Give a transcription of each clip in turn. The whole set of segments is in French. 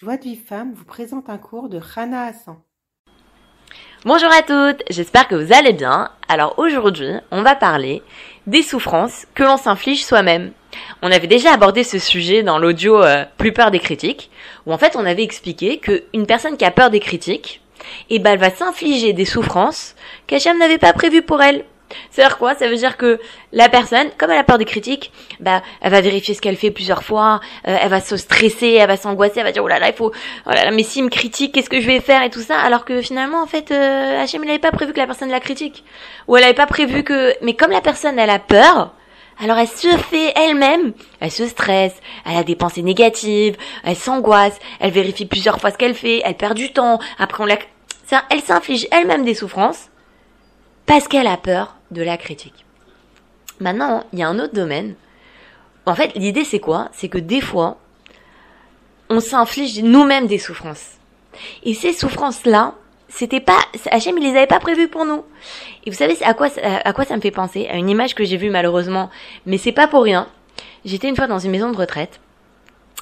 Joie de femme vous présente un cours de Rana Hassan. Bonjour à toutes, j'espère que vous allez bien. Alors aujourd'hui, on va parler des souffrances que l'on s'inflige soi-même. On avait déjà abordé ce sujet dans l'audio euh, Plus peur des critiques, où en fait on avait expliqué qu'une personne qui a peur des critiques, eh ben elle va s'infliger des souffrances qu'Hachem n'avait pas prévues pour elle. Ça veut dire quoi? Ça veut dire que la personne, comme elle a peur des critiques, bah, elle va vérifier ce qu'elle fait plusieurs fois, euh, elle va se stresser, elle va s'angoisser, elle va dire oh là là, il faut, oh là là, mais si me critique, qu'est-ce que je vais faire et tout ça, alors que finalement, en fait, euh, Hachem, n'avait pas prévu que la personne la critique, ou elle n'avait pas prévu que, mais comme la personne, elle a peur, alors elle se fait elle-même, elle se stresse, elle a des pensées négatives, elle s'angoisse, elle vérifie plusieurs fois ce qu'elle fait, elle perd du temps, après on la, elle s'inflige elle-même des souffrances parce qu'elle a peur de la critique. Maintenant, il y a un autre domaine. En fait, l'idée c'est quoi? C'est que des fois, on s'inflige nous-mêmes des souffrances. Et ces souffrances-là, c'était pas, Hachem, il les avait pas prévues pour nous. Et vous savez à quoi, à quoi ça me fait penser? À une image que j'ai vue malheureusement, mais c'est pas pour rien. J'étais une fois dans une maison de retraite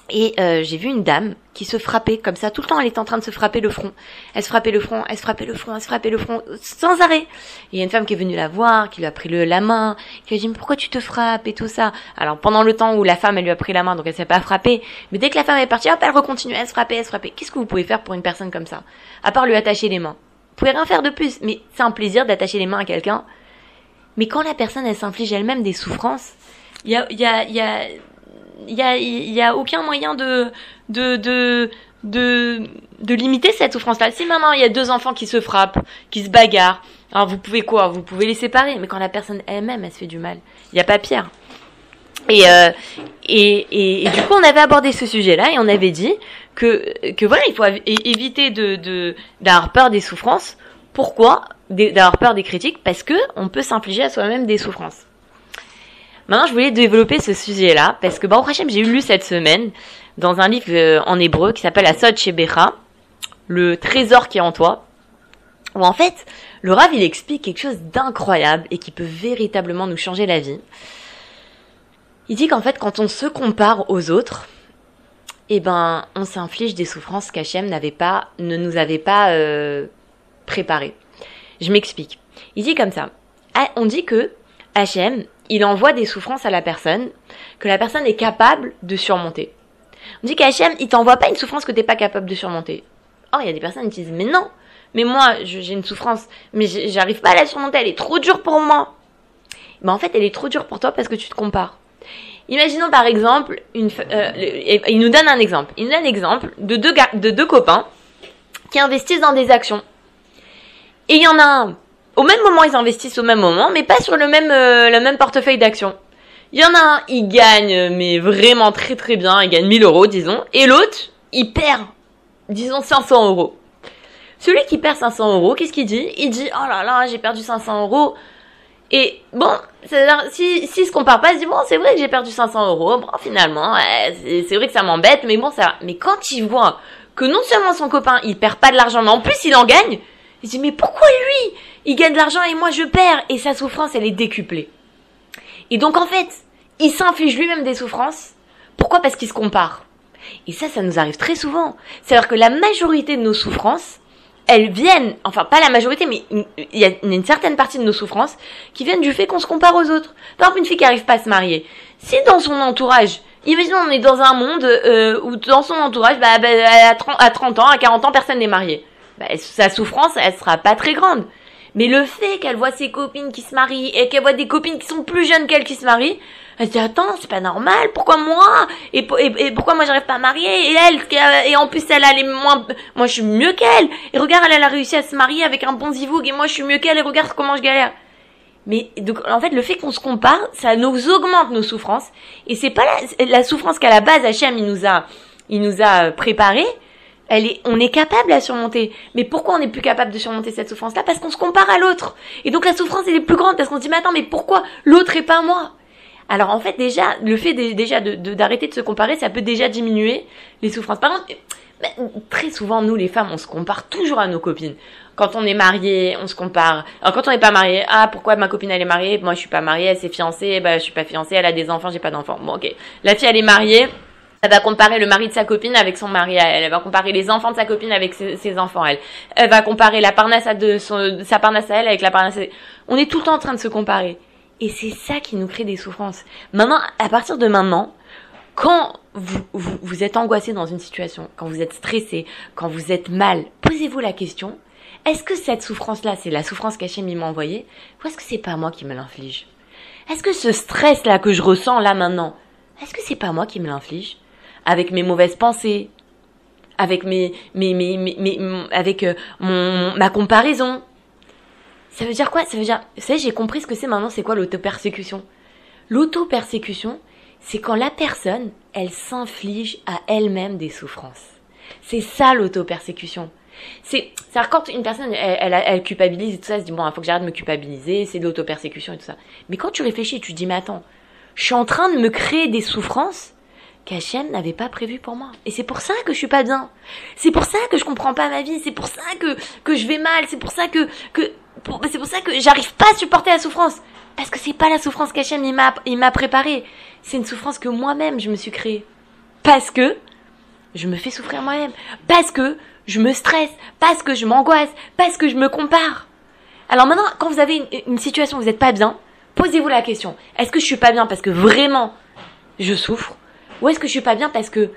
et euh, j'ai vu une dame qui se frappait comme ça tout le temps. Elle était en train de se frapper le front. Elle se frappait le front, elle se frappait le front, elle se frappait le front sans arrêt. Il y a une femme qui est venue la voir, qui lui a pris le, la main, qui a dit mais pourquoi tu te frappes et tout ça? Alors pendant le temps où la femme elle lui a pris la main, donc elle s'est pas frappée. Mais dès que la femme est partie, hop, elle recontinue, elle se frappait, elle se frappait. Qu'est-ce que vous pouvez faire pour une personne comme ça? À part lui attacher les mains. Vous pouvez rien faire de plus. Mais c'est un plaisir d'attacher les mains à quelqu'un. Mais quand la personne elle s'inflige elle-même des souffrances, il y a, y a, y a il y a, y a aucun moyen de, de, de, de, de limiter cette souffrance-là. Si maintenant il y a deux enfants qui se frappent, qui se bagarrent, alors vous pouvez quoi? Vous pouvez les séparer. Mais quand la personne elle-même, elle se fait du mal, il n'y a pas pire. Et, euh, et, et, et, du coup, on avait abordé ce sujet-là et on avait dit que, que voilà, il faut éviter de, d'avoir peur des souffrances. Pourquoi? D'avoir peur des critiques? Parce que on peut s'infliger à soi-même des souffrances. Maintenant, je voulais développer ce sujet-là parce que Baruch Hashem, j'ai lu cette semaine dans un livre euh, en hébreu qui s'appelle Asod Shebecha, le trésor qui est en toi, où en fait, le Rav, il explique quelque chose d'incroyable et qui peut véritablement nous changer la vie. Il dit qu'en fait, quand on se compare aux autres, eh ben, on s'inflige des souffrances qu'Hachem n'avait pas, ne nous avait pas euh, préparées. Je m'explique. Il dit comme ça. Ah, on dit que Hachem, il envoie des souffrances à la personne que la personne est capable de surmonter. On dit qu'Hachem, il t'envoie pas une souffrance que t'es pas capable de surmonter. Or, il y a des personnes qui disent, mais non, mais moi, j'ai une souffrance, mais j'arrive pas à la surmonter, elle est trop dure pour moi. Ben, en fait, elle est trop dure pour toi parce que tu te compares. Imaginons par exemple, euh, il nous donne un exemple. Il nous donne un exemple de deux, de deux copains qui investissent dans des actions. Et il y en a un au même moment, ils investissent au même moment, mais pas sur le même, euh, le même portefeuille d'actions. Il y en a un, il gagne, mais vraiment très très bien, il gagne 1000 euros, disons, et l'autre, il perd, disons, 500 euros. Celui qui perd 500 euros, qu'est-ce qu'il dit? Il dit, oh là là, j'ai perdu 500 euros. Et bon, c'est-à-dire, si, si se compare pas, il se dit, bon, c'est vrai que j'ai perdu 500 euros, bon, finalement, c'est vrai que ça m'embête, mais bon, ça va. Mais quand il voit que non seulement son copain, il perd pas de l'argent, mais en plus il en gagne, il dit, mais pourquoi lui? Il gagne de l'argent et moi je perds et sa souffrance, elle est décuplée. Et donc en fait, il s'inflige lui-même des souffrances. Pourquoi? Parce qu'il se compare. Et ça, ça nous arrive très souvent. C'est-à-dire que la majorité de nos souffrances, elles viennent, enfin pas la majorité, mais il y a une certaine partie de nos souffrances qui viennent du fait qu'on se compare aux autres. Par exemple, une fille qui arrive pas à se marier. Si dans son entourage, imaginons on est dans un monde euh, où dans son entourage, bah, bah à, 30, à 30 ans, à 40 ans, personne n'est marié bah, sa souffrance, elle sera pas très grande. Mais le fait qu'elle voit ses copines qui se marient et qu'elle voit des copines qui sont plus jeunes qu'elle qui se marient, elle se dit attends c'est pas normal pourquoi moi et, pourquoi moi j'arrive pas à marier et elle et en plus elle a les moins moi je suis mieux qu'elle. Et regarde elle, a réussi à se marier avec un bon zivoug et moi je suis mieux qu'elle et regarde comment je galère. Mais donc en fait le fait qu'on se compare ça nous augmente nos souffrances. Et c'est pas la, la souffrance qu'à la base Hachem il nous a il nous a préparé elle est, on est capable à surmonter. Mais pourquoi on n'est plus capable de surmonter cette souffrance-là? Parce qu'on se compare à l'autre. Et donc la souffrance, elle est plus grande parce qu'on se dit, mais attends, mais pourquoi l'autre et pas moi? Alors en fait, déjà, le fait déjà de, d'arrêter de, se comparer, ça peut déjà diminuer les souffrances. Par contre, très souvent, nous, les femmes, on se compare toujours à nos copines. Quand on est marié, on se compare. Alors, quand on n'est pas marié, ah, pourquoi ma copine, elle est mariée, moi, je suis pas mariée, elle s'est fiancée, bah, je suis pas fiancée, elle a des enfants, j'ai pas d'enfants. Bon, ok. La fille, elle est mariée, Elle va comparer le mari de sa copine avec son mari à elle. Elle va comparer les enfants de sa copine avec ses, enfants à elle. Elle va comparer la parnasse de, sa parnasse à elle avec la parnasse. On est tout le temps en train de se comparer. Et c'est ça qui nous crée des souffrances. Maintenant, à partir de maintenant, quand vous, vous, êtes angoissé dans une situation, quand vous êtes stressé, quand vous êtes mal, posez-vous la question est-ce que cette souffrance-là, c'est la souffrance qu'Hachem m'a envoyée Ou est-ce que c'est pas moi qui me l'inflige? Est-ce que ce stress-là que je ressens là maintenant, est-ce que c'est pas moi qui me l'inflige? Avec mes mauvaises pensées, avec mes, mes, mes, mes, avec euh, mon, ma comparaison. Ça veut dire quoi? Ça veut dire, vous savez, j'ai compris ce que c'est maintenant, c'est quoi l'auto-persécution? L'auto-persécution, c'est quand la personne, elle s'inflige à elle-même des souffrances. C'est ça l'auto-persécution. C'est, ça quand une personne, elle, elle, culpabilise et tout ça, elle se dit, bon, il faut que j'arrête de me culpabiliser, c'est de l'auto-persécution et tout ça. Mais quand tu réfléchis, tu dis, mais attends, je suis en train de me créer des souffrances qu'Hachem n'avait pas prévues pour moi. Et c'est pour ça que je suis pas bien. C'est pour ça que je comprends pas ma vie. C'est pour ça que, que je vais mal. C'est pour ça que, que, c'est pour ça que j'arrive pas à supporter la souffrance. Parce que c'est pas la souffrance qu'Hachem il m'a, il m'a préparée. C'est une souffrance que moi-même je me suis créée. Parce que je me fais souffrir moi-même. Parce que je me stresse, parce que je m'angoisse, parce que je me compare. Alors maintenant, quand vous avez une, situation où vous n'êtes pas bien, posez-vous la question. Est-ce que je suis pas bien parce que vraiment je souffre? Ou est-ce que je suis pas bien parce que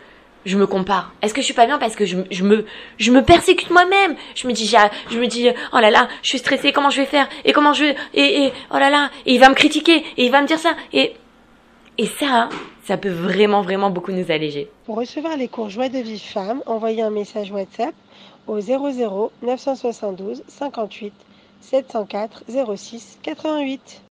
je me compare? Est-ce que je suis pas bien parce que je, me je me persécute moi-même? Je me dis je me dis oh là là, je suis stressée, comment je vais faire? Et comment je et, et oh là là, il va me critiquer et il va me dire ça et et ça, ça peut vraiment, vraiment beaucoup nous alléger. Pour recevoir les cours Joie de vie femme, envoyez un message WhatsApp au 00 972 58 704 06 88.